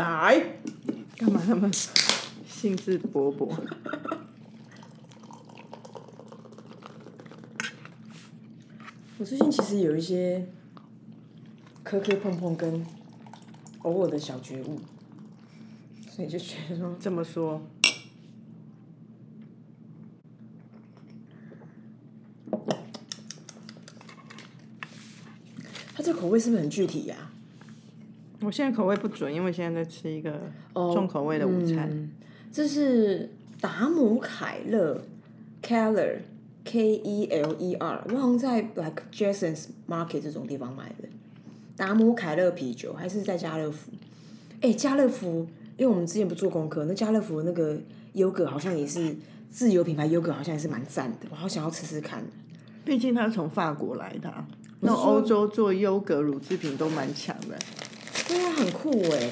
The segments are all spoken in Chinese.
来，干嘛那么兴致勃勃？我最近其实有一些磕磕碰碰跟偶尔的小觉悟，所以就觉得说，这么说，它这口味是不是很具体呀、我现在口味不准，因为现在在吃一个重口味的午餐。这是达姆凯勒 Keller K E L E R，我好像在 like Jason's Market 这种地方买的。达姆凯勒啤酒还是在家乐福？哎、家乐福，因为我们之前不做功课，那家乐福那个优格好像也是自有品牌优格，好像也是蛮赞的，我好想要吃吃看。毕竟它是从法国来的、啊，那欧洲做优格乳制品都蛮强的。对啊，很酷哎，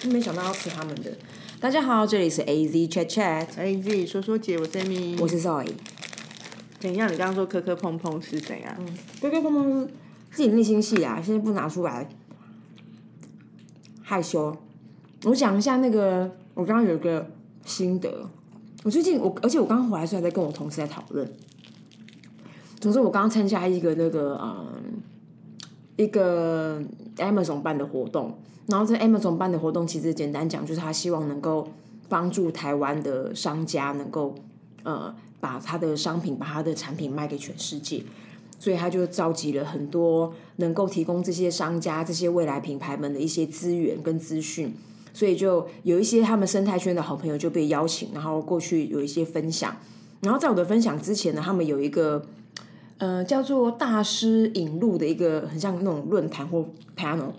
真没想到要吃他们的。大家好，这里是 A Z Chat Chat。A Z 说说姐，我是 Amy。我是 Zoe。怎样？你刚刚说磕磕碰碰是怎样？嗯，磕磕碰碰是自己内心戏啊，现在不拿出来，害羞。我讲一下那个，我刚刚有一个心得。我最近我，而且我刚刚回来的时候还在跟我同事在讨论。总之，我刚刚参加一个那个嗯，一个 Amazon 办的活动，然后这 Amazon 办的活动其实简单讲，就是他希望能够帮助台湾的商家能够呃把他的商品、把他的产品卖给全世界。所以他就召集了很多能够提供这些商家、这些未来品牌们的一些资源跟资讯，所以就有一些他们生态圈的好朋友就被邀请，然后过去有一些分享。然后在我的分享之前呢，他们有一个呃叫做大师引路的一个很像那种论坛或 panel，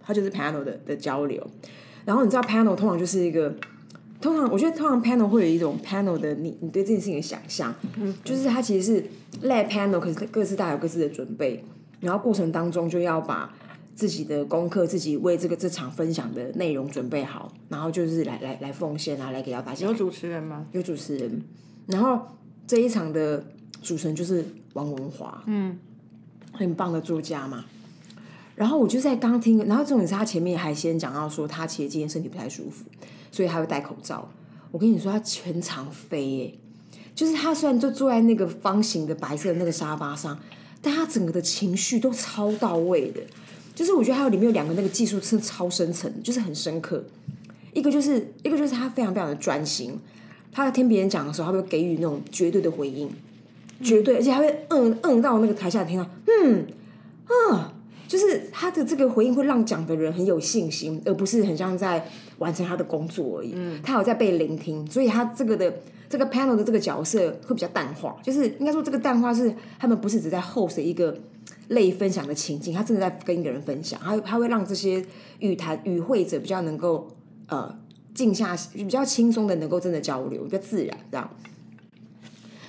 它就是 panel 的的交流。然后你知道 panel 通常就是一个通常我觉得通常 panel 会有一种 panel 的你你对这件事情的想象，就是它其实是 lab panel，可是各自大有各自的准备，然后过程当中就要把自己的功课、自己为这个这场分享的内容准备好，然后就是来来来奉献啊，来给到大家有。主持人吗？有主持人，然后这一场的主持人就是王文华，嗯，很棒的作家嘛。然后我就在刚听，然后重点是他前面还先讲到说他其实今天身体不太舒服，所以他会戴口罩。我跟你说，他全场飞耶，就是他虽然就坐在那个方形的白色的那个沙发上，但他整个的情绪都超到位的。就是我觉得还有里面有两个那个技术是超深层，就是很深刻。一个就是一个就是他非常非常的专心，他在听别人讲的时候，他会给予那种绝对的回应，绝对，而且他会嗯嗯到那个台下听到，嗯啊，就是他的这个回应会让讲的人很有信心，而不是很像在完成他的工作而已。嗯他有在被聆听，所以他这个的这个 panel 的这个角色会比较淡化，就是应该说这个淡化是他们不是只在 host 一个类分享的情境，他真的在跟一个人分享，他他会让这些语谈与会者比较能够呃静下，比较轻松的能够真的交流，比较自然这样。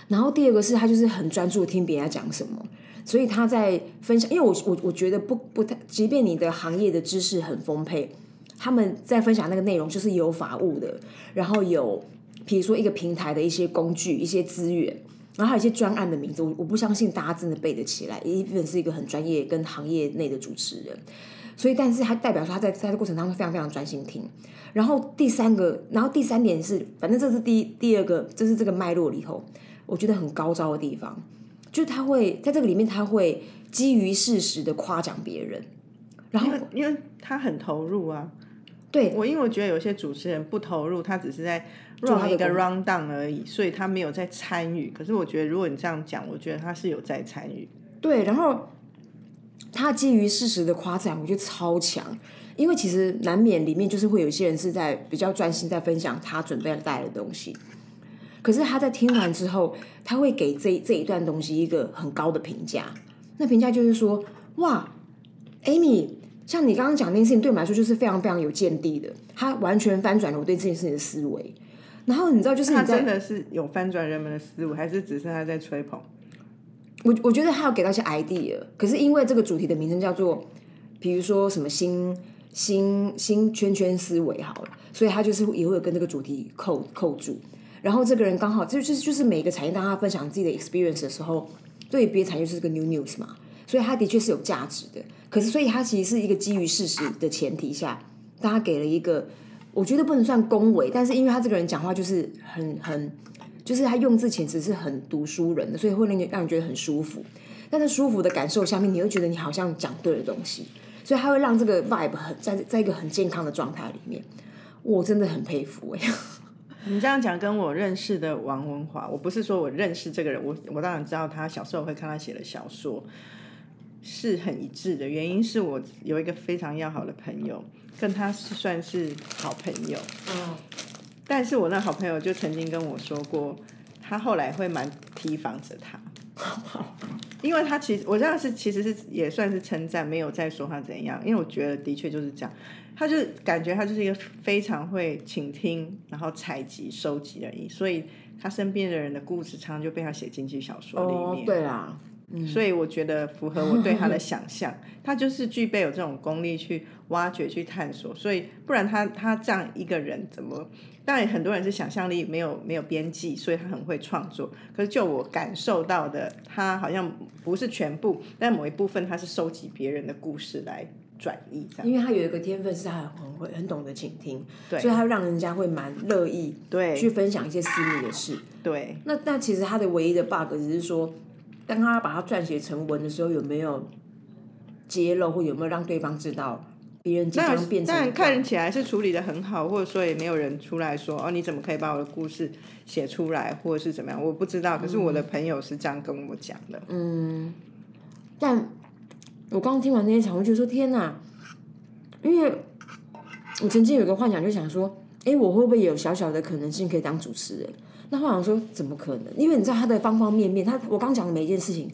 然后第二个是他就是很专注听别人在讲什么，所以他在分享，因为我我我觉得不不太，即便你的行业的知识很丰沛，他们在分享那个内容就是有法务的，然后有比如说一个平台的一些工具、一些资源，然后还有一些专案的名字，我我不相信大家真的背得起来，一本是一个很专业跟行业内的主持人，所以但是他代表说他在在这过程当中非常非常专心听。然后第三个，然后第三点是，反正这是第一第二个，这是这个脉络里头，我觉得很高招的地方，就是他会在这个里面，他会基于事实的夸奖别人，然后因为他很投入啊。对我，因为我觉得有些主持人不投入，他只是在 run 一个 round down 而已，所以他没有在参与。可是我觉得，如果你这样讲，我觉得他是有在参与。对，然后他基于事实的夸奖，我觉得超强。因为其实难免里面就是会有一些人是在比较专心在分享他准备带的东西，可是他在听完之后，他会给这这一段东西一个很高的评价。那评价就是说，哇，Amy，像你刚刚讲那件事情，对我们来说就是非常非常有见地的，他完全翻转了我对这件事情的思维。然后你知道，就是他你真的是有翻转人们的思维，还是只是他在吹捧？我我觉得他有给到一些 idea，可是因为这个主题的名称叫做，比如说什么新新新圈圈思维好了，所以他就是也会有跟这个主题扣扣住。然后这个人刚好这就是就是每个产业当他分享自己的 experience 的时候，对别的产业就是个 new news 嘛，所以他的确是有价值的。可是所以他其实是一个基于事实的前提下，但他给了一个，我觉得不能算恭维，但是因为他这个人讲话就是很很，就是他用字遣词是很读书人的，所以会令你让人觉得很舒服。但是舒服的感受下面，你会觉得你好像讲对了东西，所以他会让这个 vibe 很在在一个很健康的状态里面。我真的很佩服哎。你这样讲跟我认识的王文华，我不是说我认识这个人，我我当然知道他小时候会看他写的小说，是很一致的。原因是我有一个非常要好的朋友，跟他是算是好朋友。嗯。但是我那好朋友就曾经跟我说过，他后来会蛮提防着他。因为他其实我这样是其实是也算是称赞，没有在说他怎样。因为我觉得的确就是这样。他就感觉他就是一个非常会倾听，然后采集、收集而已，所以他身边的人的故事，常常就被他写进去小说里面。对啊，所以我觉得符合我对他的想象，他就是具备有这种功力去挖掘、去探索。所以不然他他这样一个人怎么？当然很多人是想象力没有没有边际，所以他很会创作。可是就我感受到的，他好像不是全部，但某一部分他是收集别人的故事来。转移，因为他有一个天分，是他很会很懂得倾听，所以他让人家会蛮乐意对去分享一些私密的事。对，那那其实他的唯一的 bug 只是说，当他把它撰写成文的时候，有没有揭露，或有没有让对方知道别人即将变成？但看起来是处理的很好，或者说也没有人出来说哦，你怎么可以把我的故事写出来，或者是怎么样？我不知道，可是我的朋友是这样跟我讲的。嗯，但。我刚听完那些场，我就说天哪！因为我曾经有个幻想，就想说，哎，我会不会有小小的可能性可以当主持人？那幻想说，怎么可能？因为你知道他的方方面面，他我刚讲的每一件事情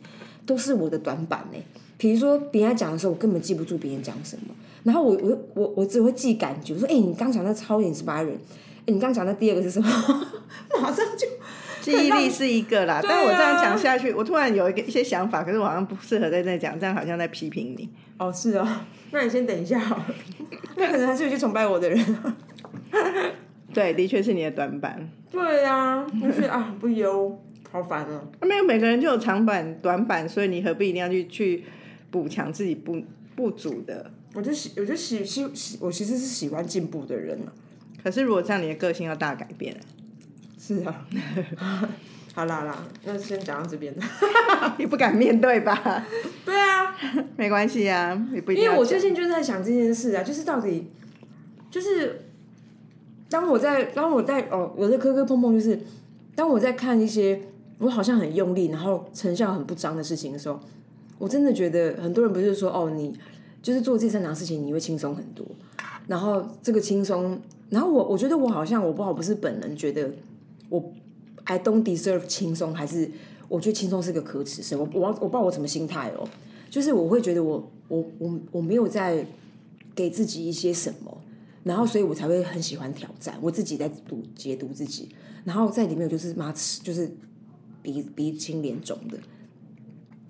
都是我的短板呢。比如说别人讲的时候，我根本记不住别人讲什么，然后我我我我只会记感觉，说，哎，你刚讲那超 inspiring，哎，你刚讲那第二个是什么？马上就。记忆力是一个啦，但我这样讲下去，我突然有一个一些想法，可是我好像不适合在那讲，这样好像在批评你。哦，是哦，那你先等一下好了。那可能还是有些崇拜我的人。对，的确是你的短板。对呀，就是啊，不优，好烦啊。没有每个人就有长板、短板，所以你何必一定要去去补强自己不不足的？我就喜，我就喜喜喜，我其实是喜欢进步的人啊。可是如果这样，你的个性要大改变。是啊，好啦啦，那先讲到这边。你不敢面对吧？对啊，没关系啊，也不因为我最近就是在想这件事啊，就是到底，就是当我在当我在哦，我在磕磕碰碰，就是当我在看一些我好像很用力，然后成效很不彰的事情的时候，我真的觉得很多人不是说哦，你就是做这三档事情你会轻松很多，然后这个轻松，然后我我觉得我好像我不好不是本人觉得。我 I don't deserve 轻松，还是我觉得轻松是个可耻事。我我我不知道我什么心态哦，就是我会觉得我我我我没有在给自己一些什么，然后所以我才会很喜欢挑战。我自己在读解读自己，然后在里面就是妈就是鼻鼻青脸肿的，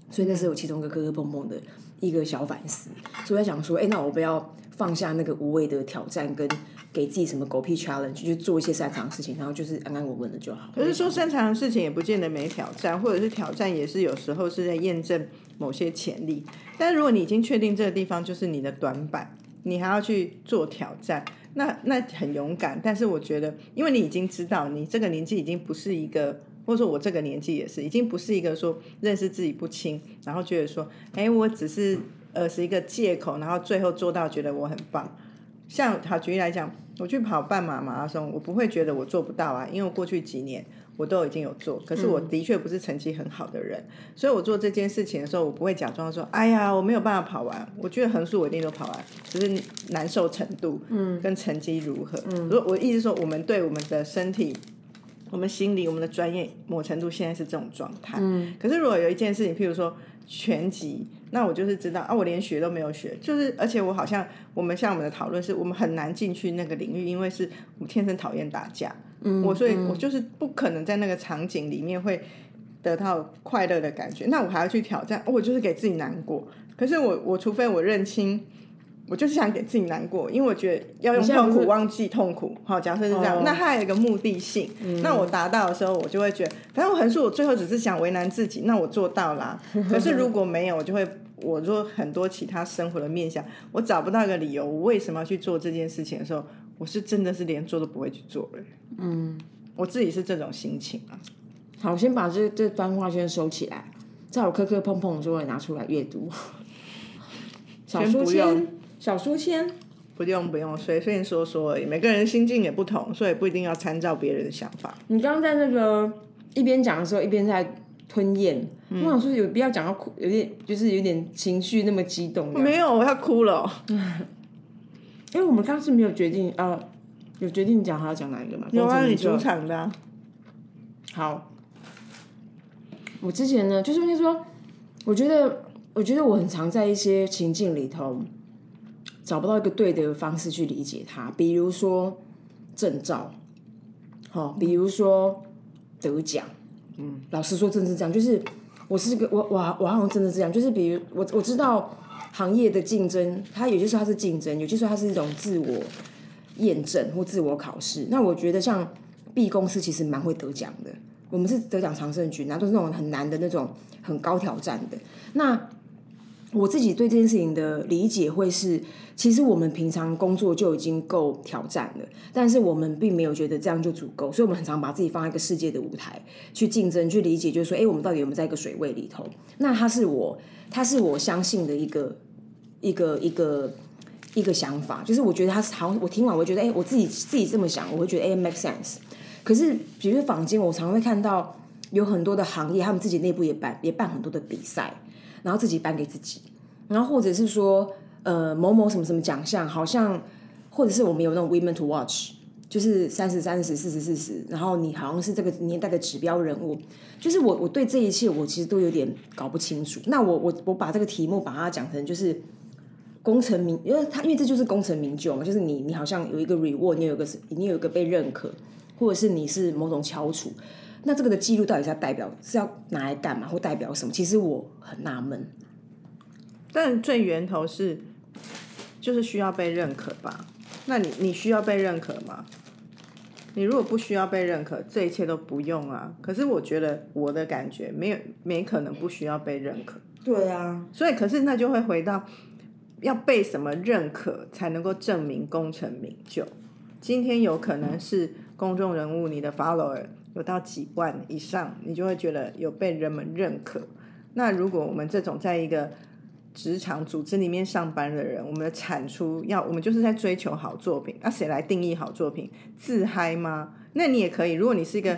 所以那是我其中一个磕磕碰碰的一个小反思。所以我在想说，哎，那我不要放下那个无谓的挑战跟。给自己什么狗屁 challenge，去做一些擅长的事情，然后就是安安稳稳的就好。可是说擅长的事情也不见得没挑战，或者是挑战也是有时候是在验证某些潜力。但如果你已经确定这个地方就是你的短板，你还要去做挑战，那那很勇敢。但是我觉得，因为你已经知道，你这个年纪已经不是一个，或者说我这个年纪也是，已经不是一个说认识自己不清，然后觉得说，哎，我只是呃是一个借口，然后最后做到觉得我很棒。像好举例来讲。我去跑半马马拉松，我不会觉得我做不到啊，因为过去几年我都已经有做，可是我的确不是成绩很好的人，所以我做这件事情的时候，我不会假装说，哎呀，我没有办法跑完。我觉得横竖我一定都跑完，只是难受程度，嗯，跟成绩如何。嗯，我我意思说，我们对我们的身体、我们心理、我们的专业，某程度现在是这种状态。嗯，可是如果有一件事情，譬如说拳击。那我就是知道啊，我连学都没有学，就是而且我好像我们像我们的讨论是，我们很难进去那个领域，因为是我天生讨厌打架，嗯，我所以我就是不可能在那个场景里面会得到快乐的感觉。那我还要去挑战，我就是给自己难过。可是我我除非我认清。我就是想给自己难过，因为我觉得要用痛苦忘记痛苦。好，假设是这样，那它有一个目的性。那我达到的时候，我就会觉得，反正我横竖我最后只是想为难自己，那我做到啦。可是如果没有，我就会我做很多其他生活的面向，我找不到一个理由，我为什么要去做这件事情的时候，我是真的是连做都不会去做了。嗯，我自己是这种心情啊。好，先把这这番话先收起来，在我磕磕碰碰的时候拿出来阅读。小书签，小书签，不用不用，随便说说而已。每个人心境也不同，所以不一定要参照别人的想法。你刚刚在那个一边讲的时候，一边在吞咽。我想说，有必要讲到哭，有点就是有点情绪那么激动。没有，我要哭了。因为我们刚是没有决定啊，有决定讲还要讲哪一个嘛？有啊，你主场的。好。我之前呢，就是说，我觉得，我觉得我很常在一些情境里头找不到一个对的方式去理解它。比如说证照，好，比如说得奖，嗯，嗯老实说，真的是这样。就是我是个我我我好像真的这样。就是比如我我知道行业的竞争，它有些时候它是竞争，有些时候它是一种自我验证或自我考试。那我觉得像 B 公司其实蛮会得奖的。我们是得奖常胜军，然后都是那种很难的那种很高挑战的。那我自己对这件事情的理解会是，其实我们平常工作就已经够挑战了，但是我们并没有觉得这样就足够，所以我们很常把自己放在一个世界的舞台去竞争、去理解，就是说，哎，我们到底有没有在一个水位里头？那它是我，它是我相信的一个一个一个一个想法，就是我觉得它是好。我听完，我觉得，哎，我自己自己这么想，我会觉得，哎，make sense。可是，比如坊间，我常会看到有很多的行业，他们自己内部也办也办很多的比赛，然后自己颁给自己，然后或者是说，呃，某某什么什么奖项，好像或者是我们有那种 women to watch，就是三十三十四十四十，然后你好像是这个年代的指标人物，就是我我对这一切我其实都有点搞不清楚。那我我我把这个题目把它讲成就是功成名，因为他因为这就是功成名就嘛，就是你你好像有一个 reward，你有一个你有一个被认可。或者是你是某种翘楚，那这个的记录到底是要代表是要拿来干嘛，或代表什么？其实我很纳闷。但最源头是，就是需要被认可吧？那你你需要被认可吗？你如果不需要被认可，这一切都不用啊。可是我觉得我的感觉没有没可能不需要被认可。对啊，所以可是那就会回到要被什么认可才能够证明功成名就？今天有可能是。公众人物，你的 follower 有到几万以上，你就会觉得有被人们认可。那如果我们这种在一个职场组织里面上班的人，我们的产出要，我们就是在追求好作品。那谁来定义好作品？自嗨吗？那你也可以。如果你是一个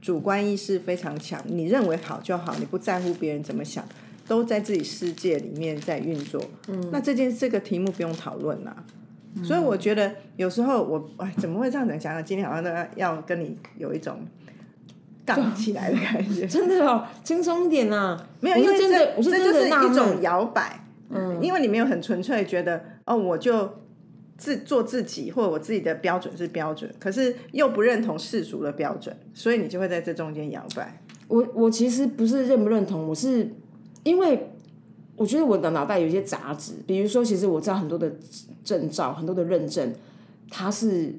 主观意识非常强，你认为好就好，你不在乎别人怎么想，都在自己世界里面在运作。嗯，那这件这个题目不用讨论啦。所以我觉得有时候我哎怎么会这样子讲呢？今天好像都要要跟你有一种杠起来的感觉，真的哦，轻松一点啊！没有，因为这这就是一种摇摆，嗯，因为你没有很纯粹觉得哦，我就自做自己，或者我自己的标准是标准，可是又不认同世俗的标准，所以你就会在这中间摇摆。我我其实不是认不认同，我是因为。我觉得我的脑袋有一些杂质，比如说，其实我知道很多的证照、很多的认证，它是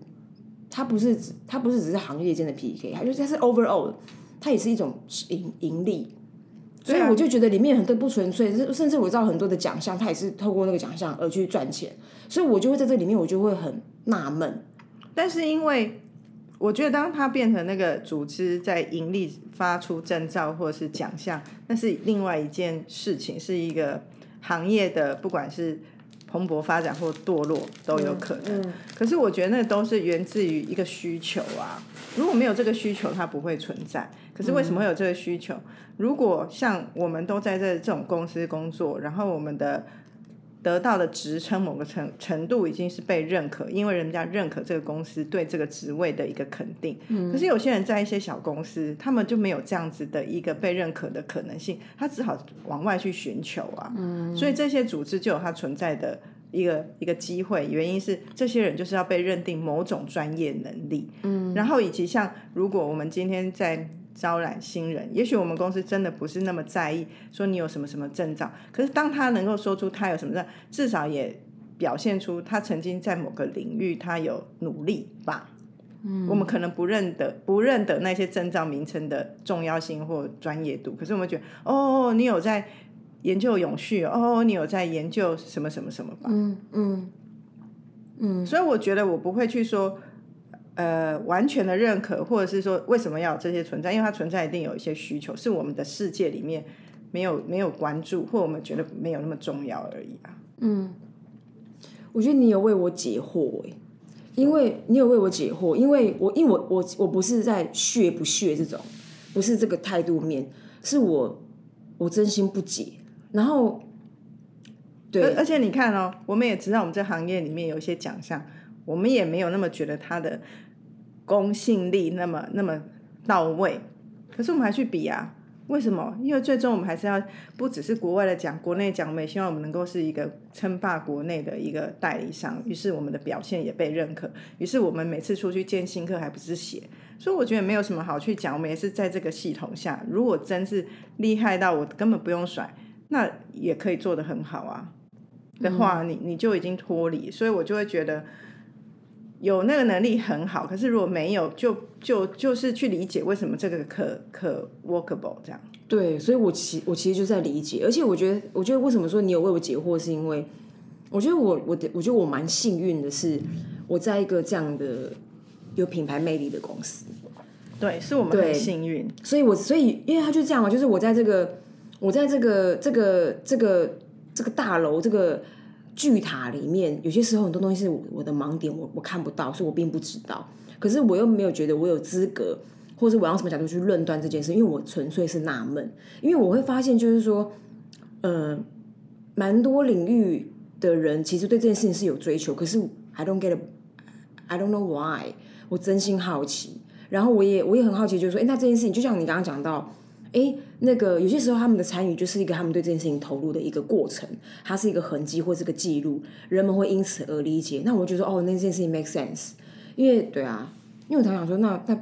它不是它不是只是行业间的 PK，它就是它是 overall，它也是一种盈盈利，所以我就觉得里面很多不纯粹，甚至我知道很多的奖项，它也是透过那个奖项而去赚钱，所以我就会在这里面，我就会很纳闷，但是因为。我觉得，当它变成那个组织在盈利发出证照或者是奖项，那是另外一件事情，是一个行业的，不管是蓬勃发展或堕落都有可能。可是我觉得那都是源自于一个需求啊，如果没有这个需求，它不会存在。可是为什么会有这个需求？如果像我们都在这这种公司工作，然后我们的。得到的职称某个程程度已经是被认可，因为人家认可这个公司对这个职位的一个肯定。可是有些人在一些小公司，他们就没有这样子的一个被认可的可能性，他只好往外去寻求啊。所以这些组织就有它存在的一个一个机会，原因是这些人就是要被认定某种专业能力。嗯，然后以及像如果我们今天在。招揽新人，也许我们公司真的不是那么在意说你有什么什么证照，可是当他能够说出他有什么证，至少也表现出他曾经在某个领域他有努力吧。嗯，我们可能不认得不认得那些证照名称的重要性或专业度，可是我们觉得哦，你有在研究永续哦，你有在研究什么什么什么吧？嗯嗯嗯，所以我觉得我不会去说，呃，完全的认可，或者是说为什么要有这些存在，因为它存在一定有一些需求，是我们的世界里面没有没有关注，或我们觉得没有那么重要而已啊。嗯我觉得你有为我解惑哎，因为你有为我解惑，因为我因为我我我不是在血不血这种，不是这个态度面，是我我真心不解，然后对而而且你看哦，我们也知道我们这行业里面有一些奖项，我们也没有那么觉得它的公信力那么那么到位，可是我们还去比啊。为什么？因为最终我们还是要不只是国外的奖，国内奖，我们也希望我们能够是一个称霸国内的一个代理商。于是我们的表现也被认可。于是我们每次出去见新客，还不是写。所以我觉得没有什么好去讲。我们也是在这个系统下，如果真是厉害到我根本不用甩，那也可以做得很好啊。的话，你你就已经脱离。所以我就会觉得。有那个能力很好，可是如果没有，就就就是去理解为什么这个可可 workable 这样。对，所以我其我其实就在理解，而且我觉得，我觉得为什么说你有为我解惑，是因为我觉得我我的我觉得我蛮幸运的是，我在一个这样的有品牌魅力的公司。对，是我们很幸运。所以我所以因为他就这样嘛，就是我在这个我在这个这个这个这个大楼这个。巨塔里面有些时候很多东西是我的盲点，我我看不到，所以我并不知道。可是我又没有觉得我有资格，或者是我用什么角度去论断这件事，因为我纯粹是纳闷。因为我会发现，就是说，嗯，蛮多领域的人其实对这件事情是有追求，可是 I don't get，I don't know why。我真心好奇，然后我也我也很好奇，就是说，哎，那这件事情就像你刚刚讲到。哎，那个有些时候他们的参与就是一个他们对这件事情投入的一个过程，它是一个痕迹或是个记录，人们会因此而理解。那我就说，哦，那件事情 make sense，因为对啊，因为我常想说，那那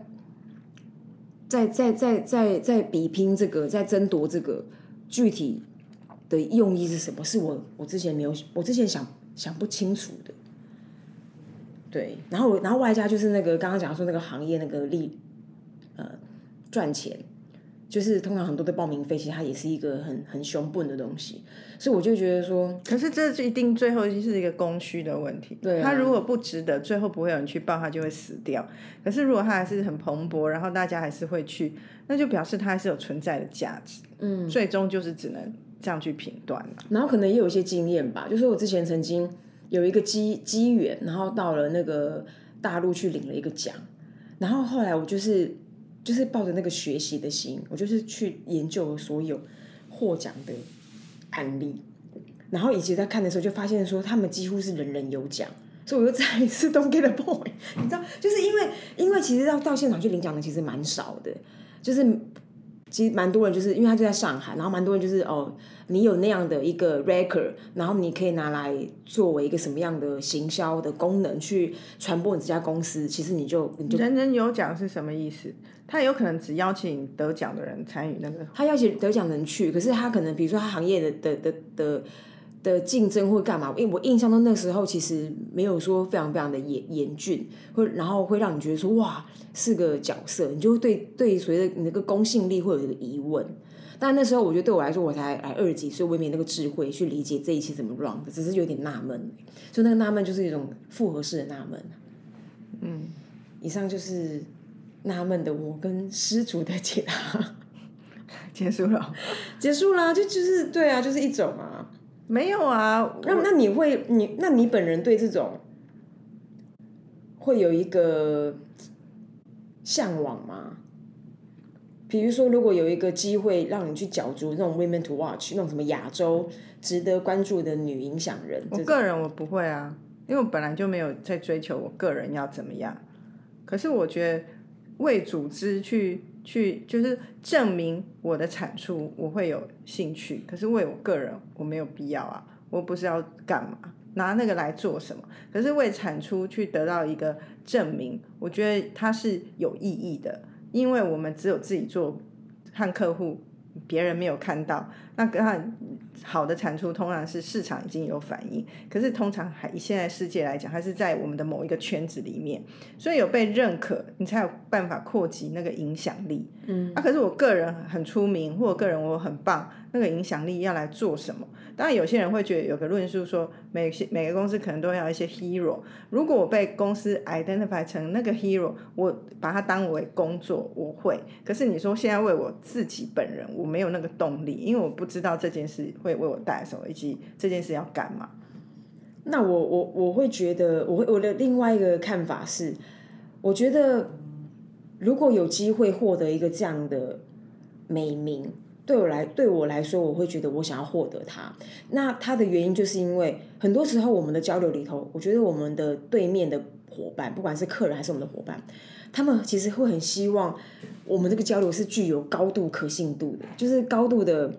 在在在在在比拼这个，在争夺这个具体的用意是什么？是我我之前没有，我之前想想不清楚的。对，然后然后外加就是那个刚刚讲说那个行业那个利呃赚钱。就是通常很多的报名费，其实它也是一个很很凶笨的东西，所以我就觉得说，可是这一定最后是一个供需的问题。对，它如果不值得，最后不会有人去报，它就会死掉。可是如果它还是很蓬勃，然后大家还是会去，那就表示它还是有存在的价值。嗯，最终就是只能这样去评断了。然后可能也有一些经验吧，就是我之前曾经有一个机机缘，然后到了那个大陆去领了一个奖，然后后来我就是。就是抱着那个学习的心，我就是去研究所有获奖的案例，然后以及在看的时候就发现说，他们几乎是人人有奖，所以我又再一次 don't get a point，你知道，就是因为因为其实要到现场去领奖的其实蛮少的，就是。其实蛮多人就是因为他就在上海，然后蛮多人就是哦，你有那样的一个 record，然后你可以拿来作为一个什么样的行销的功能去传播你这家公司，其实你就你就人人有奖是什么意思？他有可能只邀请得奖的人参与那个，他邀请得奖人去，可是他可能比如说他行业的的的的。的竞争会干嘛？因为我印象中那时候其实没有说非常非常的严严峻，会然后会让你觉得说哇是个角色，你就会对对随着你那个公信力会有一个疑问。但那时候我觉得对我来说我才来二级，所以我也没那个智慧去理解这一期怎么 run 的，只是有点纳闷。就那个纳闷就是一种复合式的纳闷。嗯，以上就是纳闷的我跟失主的解答，结束了，结束啦，就就是对啊，就是一种啊。没有啊，那那你会你那你本人对这种会有一个向往吗？比如说，如果有一个机会让你去角逐那种 women to watch 那种什么亚洲值得关注的女影响人，我个人我不会啊，因为我本来就没有在追求我个人要怎么样。可是我觉得为组织去。去就是证明我的产出，我会有兴趣。可是为我个人，我没有必要啊，我不是要干嘛，拿那个来做什么？可是为产出去得到一个证明，我觉得它是有意义的，因为我们只有自己做，和客户。别人没有看到，那跟他好的产出通常是市场已经有反应，可是通常还以现在世界来讲，还是在我们的某一个圈子里面，所以有被认可，你才有办法扩及那个影响力。嗯，啊，可是我个人很出名，或者个人我很棒，那个影响力要来做什么？当然，有些人会觉得有个论述说，每每个公司可能都要一些 hero。如果我被公司 identify 成那个 hero，我把它当为工作，我会。可是你说现在为我自己本人，我没有那个动力，因为我不知道这件事会为我带来什么，以及这件事要干嘛。那我我我会觉得，我会我的另外一个看法是，我觉得如果有机会获得一个这样的美名，对我来对我来说，我会觉得我想要获得它。那它的原因就是因为很多时候我们的交流里头，我觉得我们的对面的伙伴，不管是客人还是我们的伙伴，他们其实会很希望我们这个交流是具有高度可信度的，就是高度的。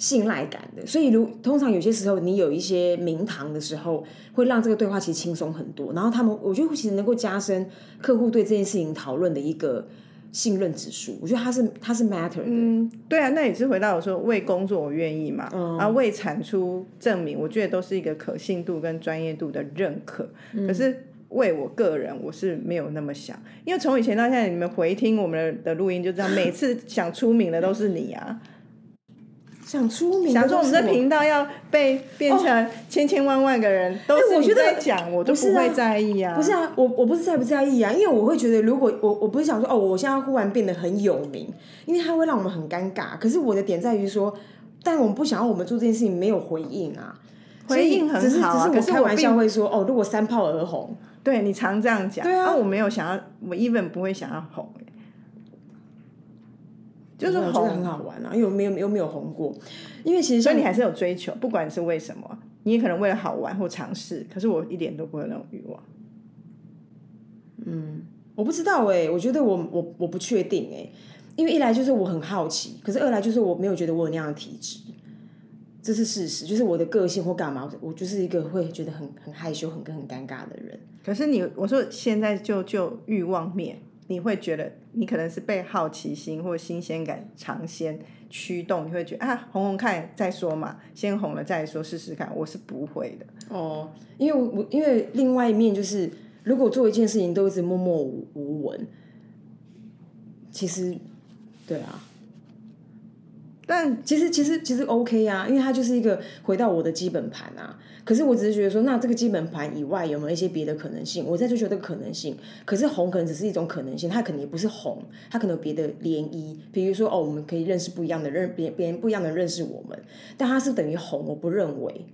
信赖感的，所以如通常有些时候你有一些名堂的时候，会让这个对话其实轻松很多。然后他们，我觉得其实能够加深客户对这件事情讨论的一个信任指数。我觉得它是它是 matter 嗯，对啊，那也是回到我说为工作我愿意嘛，啊为产出证明，我觉得都是一个可信度跟专业度的认可。可是为我个人，我是没有那么想，因为从以前到现在，你们回听我们的录音就知道，每次想出名的都是你啊。想出名，想说我们的频道要被变成千千万万个人都是你在讲，我都不会在意啊。不是啊，我我不是在不在意啊，因为我会觉得，如果我我不是想说哦，我现在忽然变得很有名，因为它会让我们很尴尬。可是我的点在于说，但我们不想要我们做这件事情没有回应啊，回应很好啊。只是我开玩笑会说哦，如果三炮而红，对你常这样讲，对啊，我没有想要，我 even 不会想要红。就是我觉得很好玩啊，因为没有又没有红过，因为其实所以你还是有追求，不管是为什么，你也可能为了好玩或尝试，可是我一点都不会那种欲望。嗯，我不知道哎，我觉得我我我不确定哎，因为一来就是我很好奇，可是二来就是我没有觉得我有那样的体质，这是事实，就是我的个性或干嘛，我就是一个会觉得很很害羞、很很尴尬的人。可是你我说现在就就欲望面。你会觉得你可能是被好奇心或新鲜感尝鲜驱动，你会觉得啊红红看再说嘛，先红了再说试试看。我是不会的哦，因为我因为另外一面就是，如果做一件事情都一直默默无无闻，其实对啊。但其实其实其实 OK 啊，因为它就是一个回到我的基本盘啊。可是我只是觉得说，那这个基本盘以外有没有一些别的可能性？我在追求这个可能性。可是红可能只是一种可能性，它可能也不是红，它可能有别的涟漪。比如说哦，我们可以认识不一样的认别别人不一样的认识我们，但它是等于红，我不认为。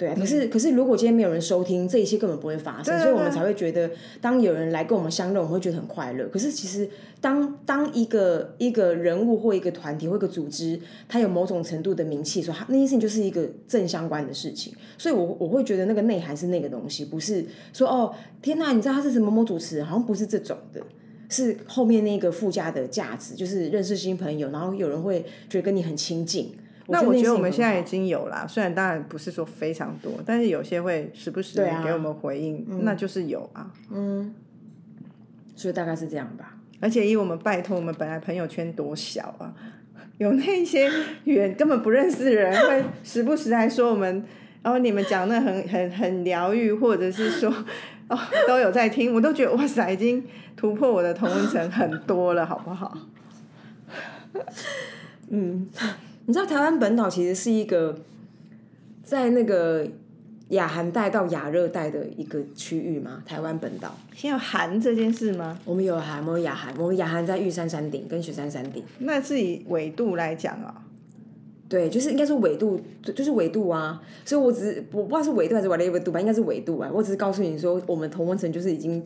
对啊，可是可是，如果今天没有人收听，这一切根本不会发生，所以我们才会觉得，当有人来跟我们相认，我们会觉得很快乐。可是其实，当当一个一个人物或一个团体或一个组织，它有某种程度的名气，说它那件事情就是一个正相关的事情，所以我我会觉得那个内涵是那个东西，不是说哦天哪，你知道他是什么某主持人，好像不是这种的，是后面那个附加的价值，就是认识新朋友，然后有人会觉得跟你很亲近。那我觉得我们现在已经有了，虽然当然不是说非常多，但是有些会时不时给我们回应，那就是有啊。嗯，所以大概是这样吧。而且以我们拜托，我们本来朋友圈多小啊，有那些远根本不认识的人会时不时还说我们，然后你们讲那很很很疗愈，或者是说哦都有在听，我都觉得哇塞，已经突破我的同温层很多了，好不好？嗯。你知道台湾本岛其实是一个在那个亚寒带到亚热带的一个区域吗？台湾本岛先有寒这件事吗？我们有寒，我们有亚寒，我们亚寒在玉山山顶跟雪山山顶。那是以纬度来讲啊？对，就是应该是纬度，就是纬度啊。所以我只是我不知道是纬度还是 whatever 度吧，应该是纬度啊。我只是告诉你说，我们同温层就是已经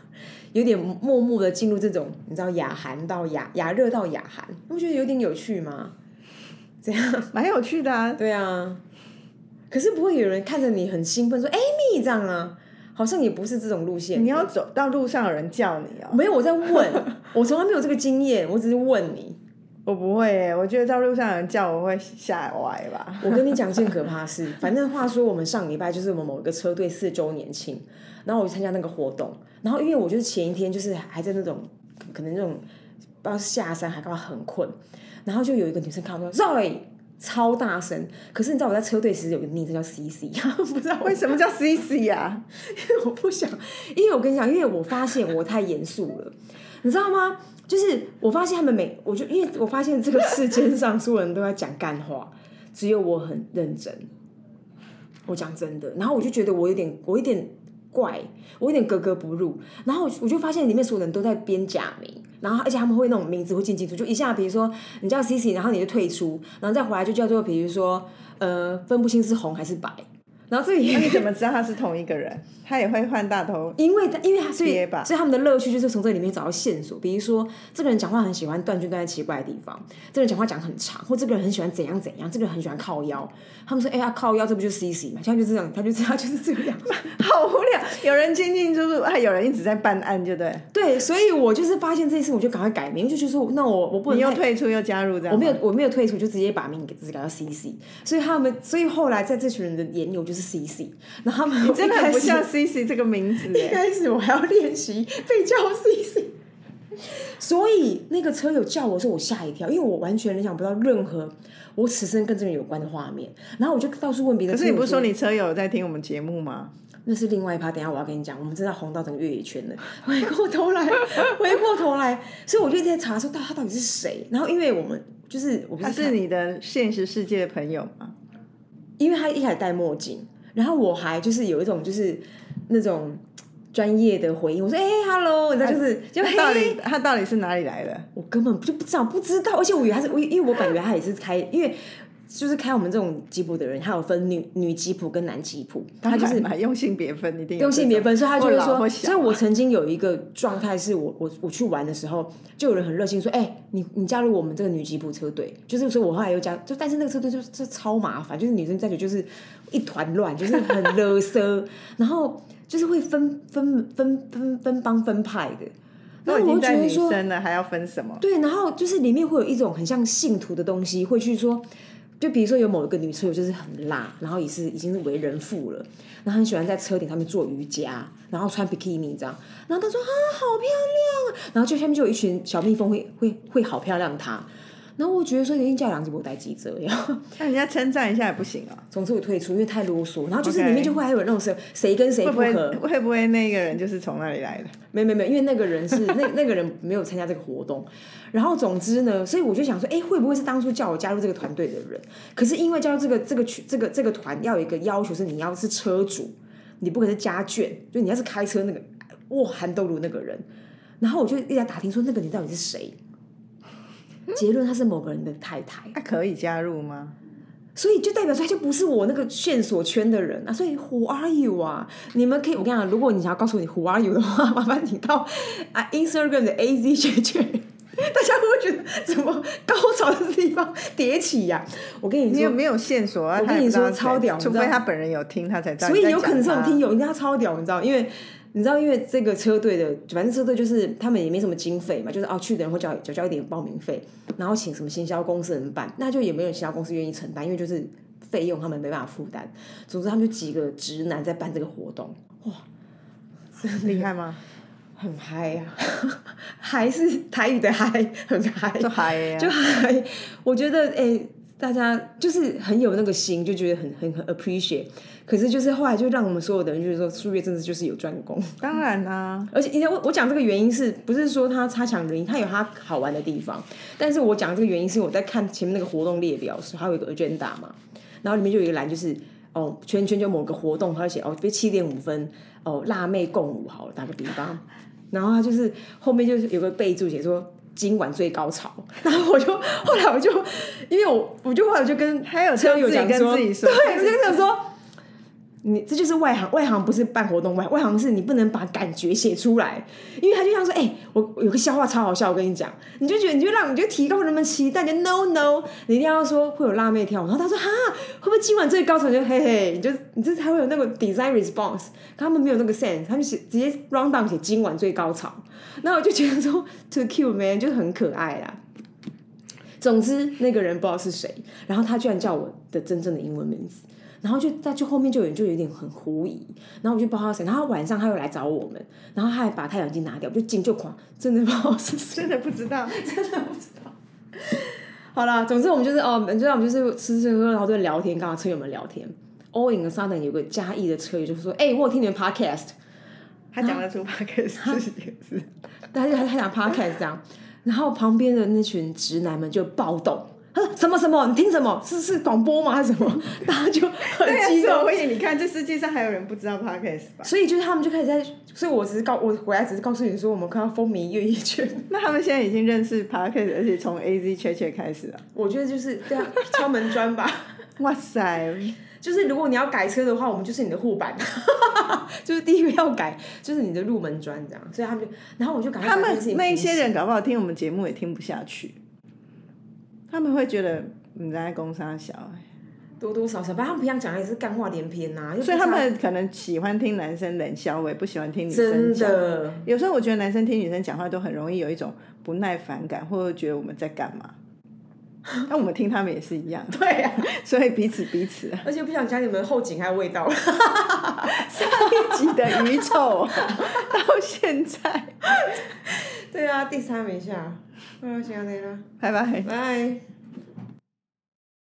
有点默默的进入这种，你知道亚寒到亚亚热到亚寒，你不觉得有点有趣吗？这样 蛮有趣的啊，对啊，可是不会有人看着你很兴奋说 “Amy” 这样啊，好像也不是这种路线。你要走到路上有人叫你啊？没有，我在问，我从来没有这个经验，我只是问你。我不会，我觉得在路上有人叫我会吓歪吧。我跟你讲件 可怕事，反正话说我们上礼拜就是我们某一个车队四周年庆，然后我去参加那个活动，然后因为我就是前一天就是还在那种可能那种不知道下山还干嘛很困。然后就有一个女生看我说 Zoe，超大声。可是你知道我在车队其实有个昵称叫 CC，不知道为什么叫 CC 啊？因为我不想，因为我跟你讲，因为我发现我太严肃了，你知道吗？就是我发现他们每，我就因为我发现这个世间上所有人都在讲干话，只有我很认真。我讲真的，然后我就觉得我有点，我有点怪，我有点格格不入。然后我就发现里面所有人都在编假名，然后而且他们会那种名字会进进出，就一下比如说你叫 C C，然后你就退出，然后再回来就叫做比如说呃分不清是红还是白。然后这里那你怎么知道他是同一个人？他也会换大头，因为因为他所以所以他们的乐趣就是从这里面找到线索，比如说这个人讲话很喜欢断句断在奇怪的地方，这个人讲话讲很长，或这个人很喜欢怎样怎样，这个人很喜欢靠腰。他们说，哎、呀靠腰，这不就是 C C 嘛？他就这样，他就 他就是这个样子。好无聊。有人进进出出，还有人一直在办案，就对。对，所以我就是发现这件事，我就赶快改名，就觉得说，那我我不能你又退出又加入这样，我没有我没有退出，就直接把名给自己改到 C C。所以他们，所以后来在这群人的眼里，我就是 C C。然后他们真的很不像 CC 这个名字 一哎。开始我还要练习被叫 C C，所以那个车友叫我的时候，我吓一跳，因为我完全联想不到任何我此生跟这个人有关的画面。然后我就到处问别人，可是你不是说你车友在听我们节目吗？那是另外一趴，等一下我要跟你讲，我们真的红到整个越野圈了。回过头来，回过头来，所以我就一直在查说，到他到底是谁。然后因为我们就是我不是他是你的现实世界的朋友吗？因为他一开始戴墨镜，然后我还就是有一种就是那种专业的回应，我说哎、h e l l o 你知道就是就他到底他到底是哪里来的？我根本就不知道，不知道，而且我以为他是我，因为我本来以为他也是开，因为就是开我们这种吉普的人，他有分女女吉普跟男吉普，他就是买用性别分，一定有用性别分，所以他就是说，或老或小所以我曾经有一个状态是我我我去玩的时候，就有人很热心说，哎、你你加入我们这个女吉普车队，就是说我后来又加，就但是那个车队就是超麻烦，就是女生在一起就是一团乱，就是很勒瑟，然后就是会分分分分分帮分派的，都然后我觉得说，还要分什么？对，然后就是里面会有一种很像信徒的东西，会去说，就比如说有某一个女车友就是很辣，然后也是已经是为人妇了，然后很喜欢在车顶上面做瑜伽，然后穿比基尼这样，然后她说啊好漂亮，然后就下面就有一群小蜜蜂会会会好漂亮她，然后我觉得说一定叫两只不带记者呀，那人家称赞一下也不行啊？总之我退出，因为太啰嗦，然后就是里面就会还有那种谁谁跟谁会不合，会不会那个人就是从那里来的？没没没，因为那个人是那那个人没有参加这个活动，然后总之呢，所以我就想说，哎，会不会是当初叫我加入这个团队的人？可是因为加入这个这个群这个这个团要有一个要求是你要是车主，你不可能是家眷，就你要是开车那个哇韩豆鲁那个人，然后我就一直在打听说那个你到底是谁，结论他是某个人的太太，他可以加入吗？所以就代表说他就不是我那个线索圈的人啊，所以 Who are you 啊？你们可以，我跟你讲，如果你想要告诉你 Who are you 的话，麻烦你到啊 Instagram 的 AZ 学圈，大家会不会觉得怎么高潮的地方迭起呀、我跟你说，你有没有线索啊？我跟你说超屌除非他本人有听，他才知道。所以有可能这这种听友一定要超屌，你知道？因为你知道，因为这个车队的，反正车队就是他们也没什么经费嘛，就是哦去的人会交交交一点报名费，然后请什么行销公司人办，那就也没有行销公司愿意承担，因为就是费用他们没办法负担。总之，他们就几个直男在办这个活动哇，厉害吗？很嗨呀、还是台语的嗨，很嗨，就嗨呀，就嗨我觉得哎、大家就是很有那个心，就觉得很很很 appreciate。可是就是后来就让我们所有的人就是说，数月真的就是有专攻。当然啦、而且因为我我讲这个原因是不是说他差强人意，他有他好玩的地方。但是我讲这个原因是我在看前面那个活动列表时，还有一个 agenda 嘛，然后里面就有一个栏就是哦圈圈就某个活动，他会写哦被七点五分哦辣妹共舞好了，打个比方，然后他就是后面就是有个备注写说。今晚最高潮，然后我就后来我就，因为我我就后来就跟还有车友自己跟讲说，自己说对，我就想说，你这就是外行，外行不是办活动外，外行是你不能把感觉写出来，因为他就像说，哎、我我有个笑话超好笑，我跟你讲，你就觉得你就让你就提高人们期待，你就 no no，你一定要说会有辣妹跳舞，然后他说哈，会不会今晚最高潮就嘿嘿，你就你这才会有那个 design response，他们没有那个 sense，他们写直接 round down 写今晚最高潮，那我就觉得说 to cute man 就很可爱啦。总之，那个人不知道是谁，然后他居然叫我的真正的英文名字，然后就在就后面就有人就有点很狐疑，然后我就不知道他谁，然后晚上他又来找我们，然后他还把太阳镜拿掉，就惊就狂，真的不知道是谁，真的不知道。真的不知道。好啦，总之我们就是哦，就我们就是吃吃喝喝，然后就聊天，刚好车友们聊天。All in a sudden 有个嘉义的车友就是说，哎、我有听你们 podcast，他讲得出 p o d c a s 这几个字，他就他他讲 podcast 这样，然后旁边的那群直男们就暴动。他说什么什么？你听什么？是是广播吗？还是什么？大家就很激动所以你看，这世界上还有人不知道 podcast 吧？所以就是他们就开始在，所以我只是告我回来只是告诉你说，我们看到风靡乐一圈。那他们现在已经认识 podcast，而且从 A Z 切切开始了。我觉得就是对啊，敲门砖吧。哇塞！就是如果你要改车的话，我们就是你的护板，就是第一个要改，就是你的入门砖这样。所以他们就，然后我就赶快他们那一些人搞不好听我们节目也听不下去，他们会觉得你在攻杀小孩，多多少少，反正他们平常讲的也是干话连篇呐、所以他差们可能喜欢听男生冷笑也，不喜欢听女生真讲。的有时候我觉得男生听女生讲话都很容易有一种不耐烦感，或者觉得我们在干嘛。那我们听他们也是一样，对啊，所以彼此彼此。而且不想讲你们后颈还有味道。上一集的鱼臭到现在，对啊，第三名下，嗯，行啊，那啦，拜拜。拜。